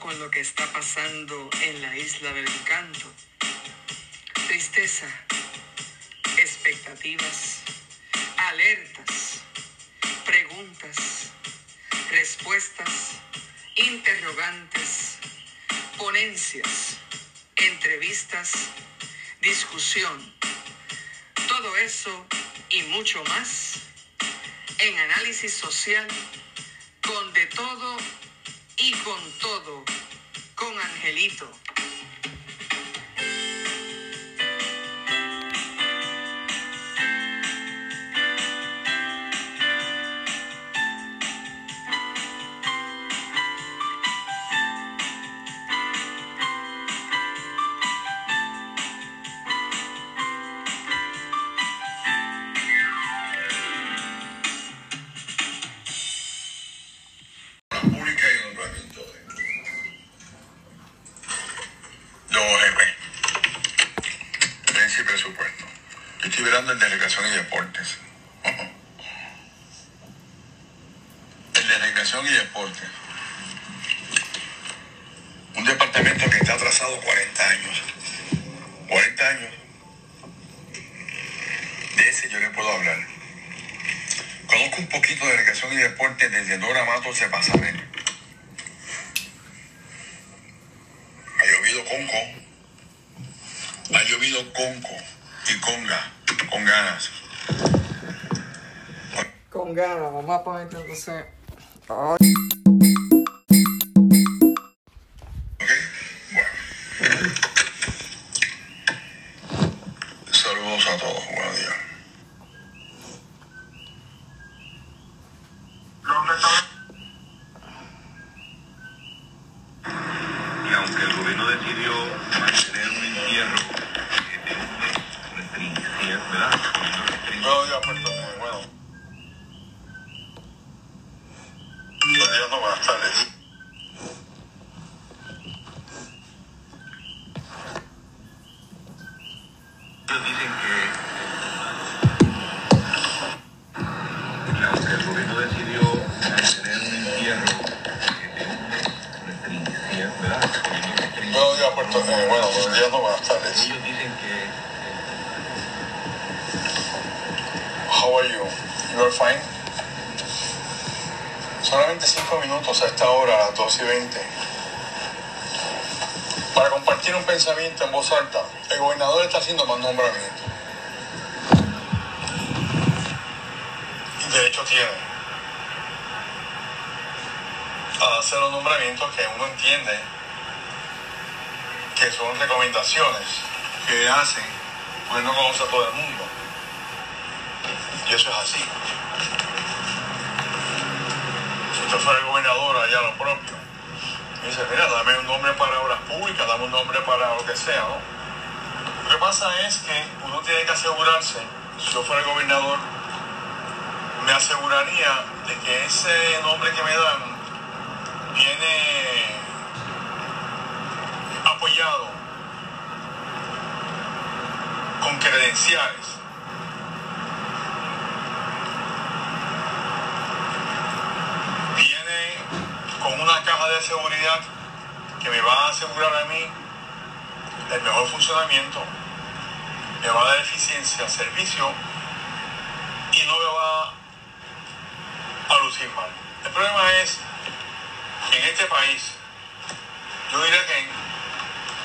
con lo que está pasando en la isla del encanto. Tristeza, expectativas, alertas, preguntas, respuestas, interrogantes, ponencias, entrevistas, discusión. Todo eso y mucho más en análisis social con de todo con todo con Angelito. Deporte desde Dora Matos de Pasamen. Ha llovido conco. Ha llovido conco y conga. Con ganas. Con ganas, vamos a poner entonces. ¿Ok? Bueno. Saludos a todos. Buenos días. Y aunque el gobierno decidió mantener un entierro eh, de un mes restringido, ¿verdad? Restricciones, Buenos días, Puerto Rico. Bueno. Días, no, buenas tardes. ellos dicen que, aunque el gobierno decidió mantener un entierro de un restringido, ¿verdad? Restricciones, Buenos días, Puerto Rico. Bueno, buenos días, no, buenas tardes. ellos dicen que How are you? You are fine? Solamente cinco minutos a esta hora, a las 2 y 20. Para compartir un pensamiento en voz alta, el gobernador está haciendo más nombramientos. Y de hecho tiene. A hacer los nombramientos que uno entiende que son recomendaciones que hacen, pues no conoce a todo el mundo. Y eso es así. Fuera el gobernador allá lo propio, y dice, mira, dame un nombre para obras públicas, dame un nombre para lo que sea, ¿no? Lo que pasa es que uno tiene que asegurarse, si yo fuera el gobernador, me aseguraría de que ese nombre que me dan viene apoyado con credenciales viene con una caja de seguridad que me va a asegurar a mí el mejor funcionamiento, me va a dar eficiencia, servicio y no me va a lucir mal. El problema es en este país, yo diría que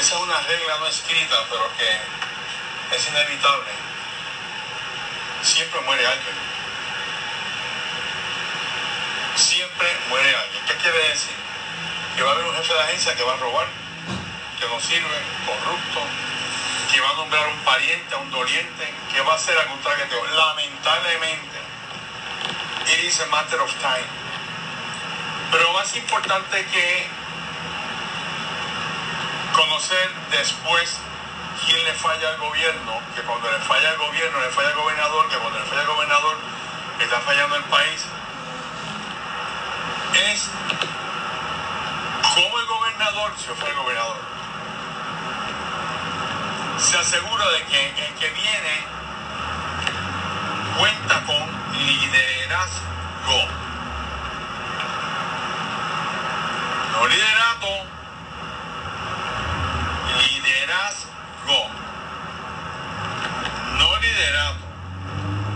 esa es una regla no escrita, pero que es inevitable. Siempre muere alguien siempre muere alguien. ¿Qué quiere decir? Que va a haber un jefe de agencia que va a robar, que no sirve, corrupto, que va a nombrar un pariente, a un doliente, que va a hacer algún traqueteo. Lamentablemente, is a matter of time. Pero más importante que conocer después quién le falla al gobierno, que cuando le falla al gobierno, le falla al gobernador, que cuando le falla al gobernador, está fallando el país, es gobernador, el gobernador, se asegura de que el que viene cuenta con liderazgo. No liderato, liderazgo, no liderato.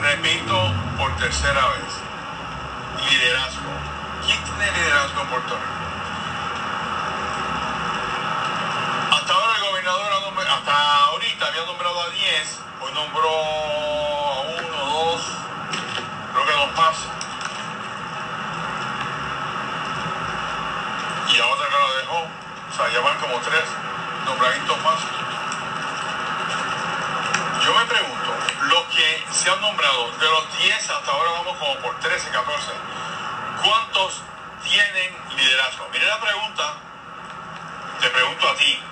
Repito por tercera vez, liderazgo. ¿Quién tiene liderazgo en Puerto Rico? Hasta ahora el gobernador, ha nombrado- hasta ahorita había nombrado a 10, hoy nombró a uno, dos, creo que dos más. Y a otra que lo dejó, o sea, ya van como tres nombramientos más. Yo me pregunto, los que se han nombrado, de los 10 hasta ahora vamos como por 13, 14, ¿cuántos tienen liderazgo? Mire la pregunta, te pregunto a ti,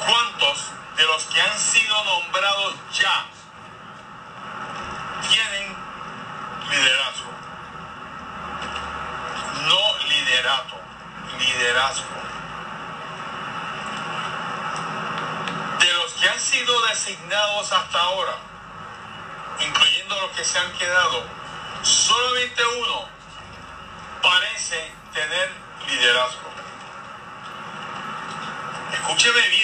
¿cuántos de los que han sido nombrados ya tienen liderazgo? No liderato, liderazgo. De los que han sido designados hasta ahora, incluyendo los que se han quedado, solamente uno parece tener liderazgo. Escúcheme bien.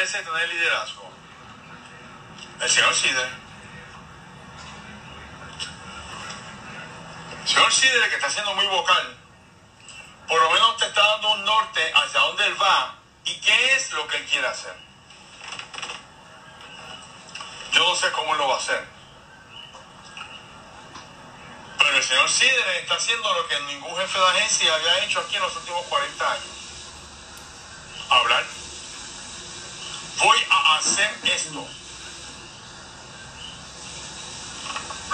Parece tener liderazgo. El señor Sidre. El señor Sidre, que está siendo muy vocal, por lo menos te está dando un norte hacia dónde él va y qué es lo que él quiere hacer. Yo no sé cómo lo va a hacer. Pero el señor Sidre está haciendo lo que ningún jefe de agencia había hecho aquí en los últimos 40 años. Hablar. Voy a hacer esto.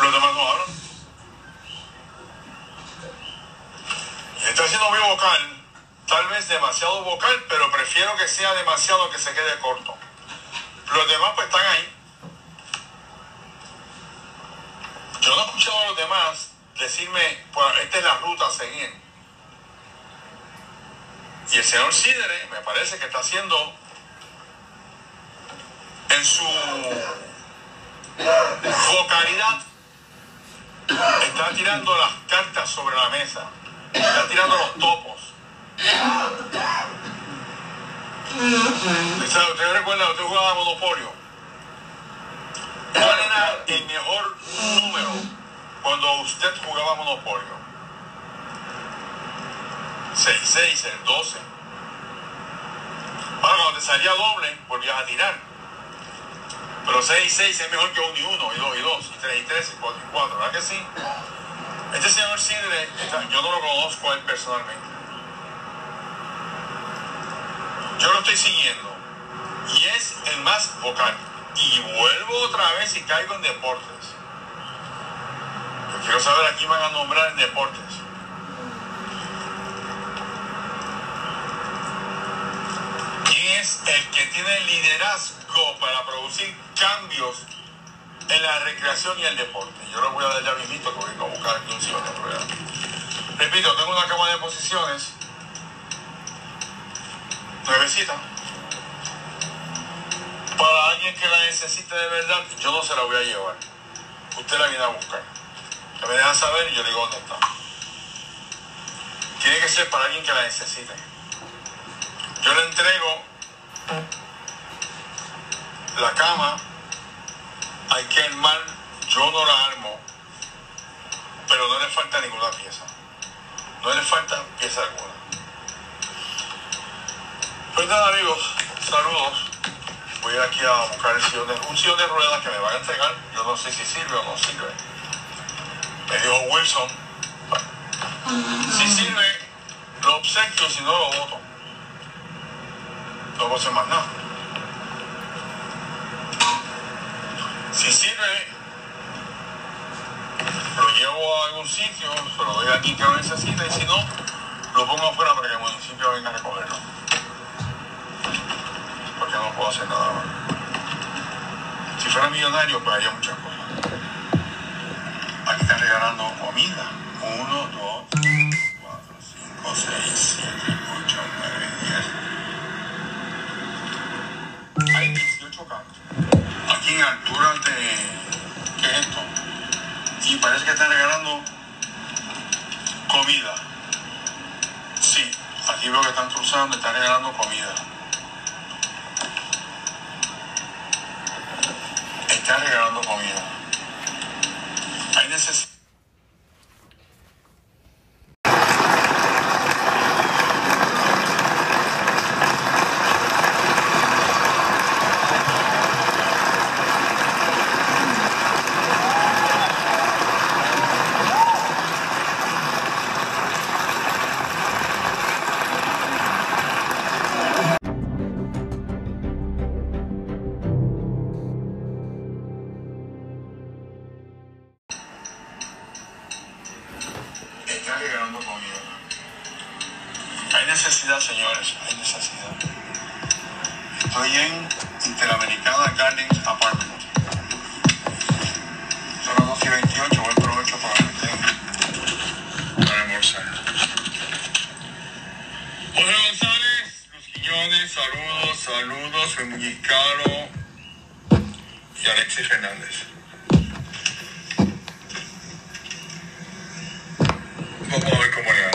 Los demás no hablan. Y está siendo muy vocal, tal vez demasiado vocal, pero prefiero que sea demasiado que se quede corto. Los demás pues están ahí. Yo no he escuchado a los demás decirme, pues esta es la ruta a seguir. Y el señor Sidere me parece que está haciendo en su vocalidad, está tirando las cartas sobre la mesa, está tirando los topos. ¿Usted recuerda, usted jugaba Monopolio? ¿Cuál era el mejor número cuando usted jugaba Monopolio? 6-6, el 12. Ahora cuando te salía doble, volvías a tirar. Pero 6 y 6 es mejor que 1 y 1, y 2 y 2, y 3 y 3, y 4 y 4, ¿verdad que sí? Este señor Sidre, yo no lo conozco a él personalmente. Yo lo estoy siguiendo. Y es el más vocal. Y vuelvo otra vez y caigo en deportes. Yo quiero saber a quién van a nombrar en deportes. ¿Quién es el que tiene liderazgo para producir cambios en la recreación y el deporte? Yo lo voy a dar ya mismito que voy a buscar aquí un sillón de. Repito, tengo una cama de posiciones. Nuevecita. Para alguien que la necesite de verdad, yo no se la voy a llevar. Usted la viene a buscar. Me deja saber y yo le digo dónde está. Tiene que ser para alguien que la necesite. Yo le entrego la cama, hay que armar, yo no la armo, pero no le falta ninguna pieza. No le falta pieza alguna. Pues nada amigos, saludos. Voy aquí a buscar el sillón de, un sillón de ruedas que me van a entregar. Yo no sé si sirve o no sirve. Me dijo Wilson. Si sirve, lo obsequio, si no lo voto. No puedo hacer más nada. Si sirve, lo algún sitio, se lo doy a quien lo necesite y si no, lo pongo afuera para que el municipio venga a recogerlo. Porque no puedo hacer nada. Si fuera millonario, pues haría muchas cosas. Aquí están regalando comida. Uno, dos, tres, cuatro, cinco, seis, siete, ocho, nueve, diez. Hay 18 cantos. Aquí en alturas de. ¿Qué es esto? y parece que están regalando comida. Sí, aquí veo que están cruzando, están regalando comida. Están regalando comida. Hay necesidad. Necesidad, señores, hay necesidad. Estoy en Interamericana Gardens Apartment. Son las 2 y 28, buen provecho para para almorzar. José González, Luz Quiñones, saludos, saludos, soy Muñizcaro y Alexis Fernández. Vamos a ver cómo le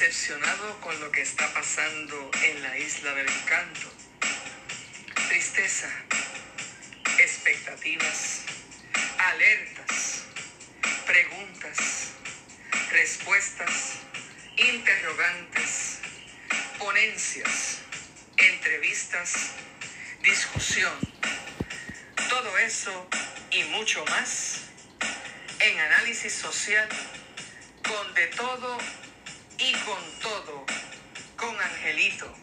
Decepcionado con lo que está pasando en la isla del encanto. Tristeza, expectativas, alertas, preguntas, respuestas, interrogantes, ponencias, entrevistas, discusión. Todo eso y mucho más en análisis social con de todo y con todo con Angelito.